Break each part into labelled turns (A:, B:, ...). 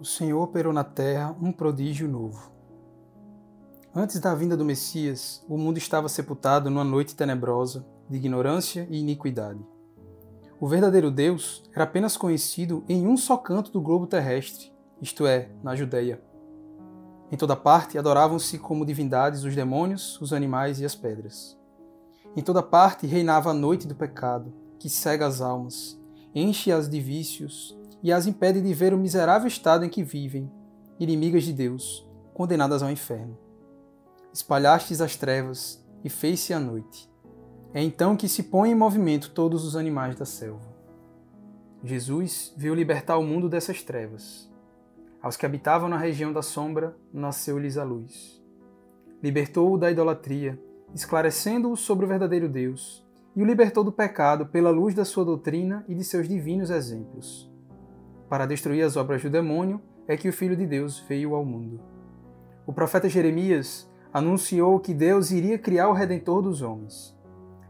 A: O Senhor operou na terra um prodígio novo. Antes da vinda do Messias, o mundo estava sepultado numa noite tenebrosa de ignorância e iniquidade. O verdadeiro Deus era apenas conhecido em um só canto do globo terrestre, isto é, na Judéia. Em toda parte adoravam-se como divindades os demônios, os animais e as pedras. Em toda parte reinava a noite do pecado, que cega as almas, enche-as de vícios e as impede de ver o miserável estado em que vivem, inimigas de Deus, condenadas ao inferno. Espalhastes as trevas e fez-se a noite. É então que se põem em movimento todos os animais da selva. Jesus veio libertar o mundo dessas trevas. Aos que habitavam na região da sombra, nasceu-lhes a luz. Libertou-o da idolatria, esclarecendo-o sobre o verdadeiro Deus, e o libertou do pecado pela luz da sua doutrina e de seus divinos exemplos para destruir as obras do demônio, é que o Filho de Deus veio ao mundo. O profeta Jeremias anunciou que Deus iria criar o Redentor dos homens.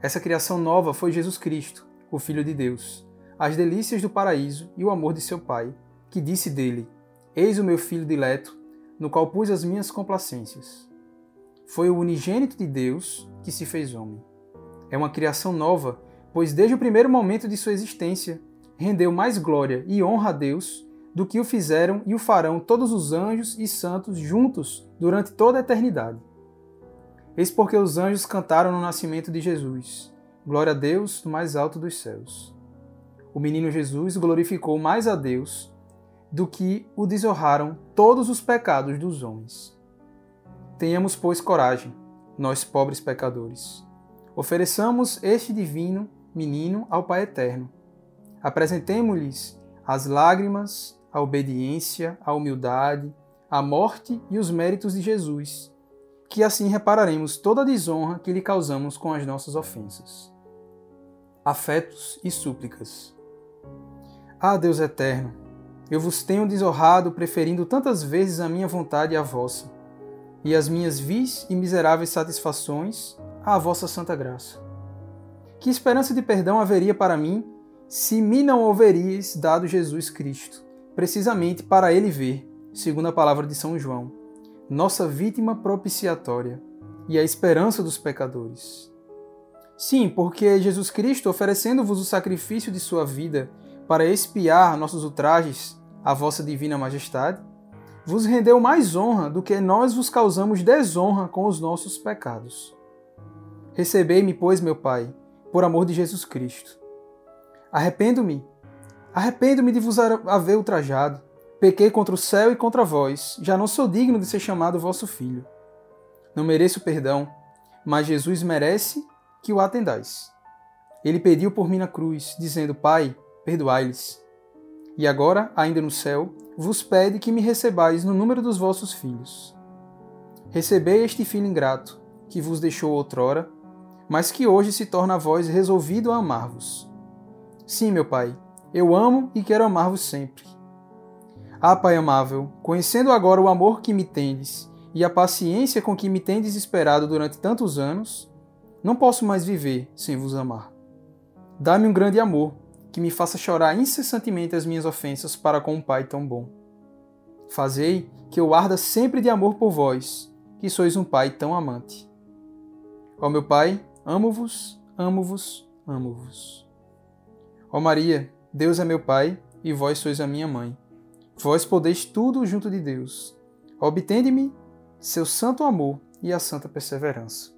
A: Essa criação nova foi Jesus Cristo, o Filho de Deus, as delícias do paraíso e o amor de seu Pai, que disse dele: Eis o meu filho dileto, no qual pus as minhas complacências. Foi o unigênito de Deus que se fez homem. É uma criação nova, pois desde o primeiro momento de sua existência, rendeu mais glória e honra a Deus do que o fizeram e o farão todos os anjos e santos juntos durante toda a eternidade. Eis porque os anjos cantaram no nascimento de Jesus: Glória a Deus no mais alto dos céus. O menino Jesus glorificou mais a Deus do que o desonraram todos os pecados dos homens. Tenhamos, pois, coragem, nós pobres pecadores. Ofereçamos este divino menino ao Pai Eterno Apresentemo-lhes as lágrimas, a obediência, a humildade, a morte e os méritos de Jesus, que assim repararemos toda a desonra que lhe causamos com as nossas ofensas. Afetos e súplicas. Ah, Deus eterno, eu vos tenho desonrado preferindo tantas vezes a minha vontade à vossa, e as minhas vis e miseráveis satisfações à vossa santa graça. Que esperança de perdão haveria para mim se me não houveríeis dado Jesus Cristo, precisamente para ele ver, segundo a palavra de São João, nossa vítima propiciatória e a esperança dos pecadores. Sim, porque Jesus Cristo, oferecendo-vos o sacrifício de sua vida para expiar nossos ultrajes à vossa divina majestade, vos rendeu mais honra do que nós vos causamos desonra com os nossos pecados. Recebei-me, pois, meu Pai, por amor de Jesus Cristo Arrependo-me. Arrependo-me de vos haver ultrajado. Pequei contra o céu e contra vós. Já não sou digno de ser chamado vosso filho. Não mereço perdão, mas Jesus merece que o atendais. Ele pediu por mim na cruz, dizendo: Pai, perdoai-lhes. E agora, ainda no céu, vos pede que me recebais no número dos vossos filhos. Recebei este filho ingrato, que vos deixou outrora, mas que hoje se torna a vós resolvido a amar-vos Sim, meu Pai, eu amo e quero amar-vos sempre. Ah, Pai amável, conhecendo agora o amor que me tendes e a paciência com que me tendes esperado durante tantos anos, não posso mais viver sem vos amar. Dá-me um grande amor que me faça chorar incessantemente as minhas ofensas para com um Pai tão bom. Fazei que eu arda sempre de amor por vós, que sois um Pai tão amante. Ó meu Pai, amo-vos, amo-vos, amo-vos. Ó Maria, Deus é meu Pai e vós sois a minha mãe. Vós podeis tudo junto de Deus. Obtende-me seu santo amor e a santa perseverança.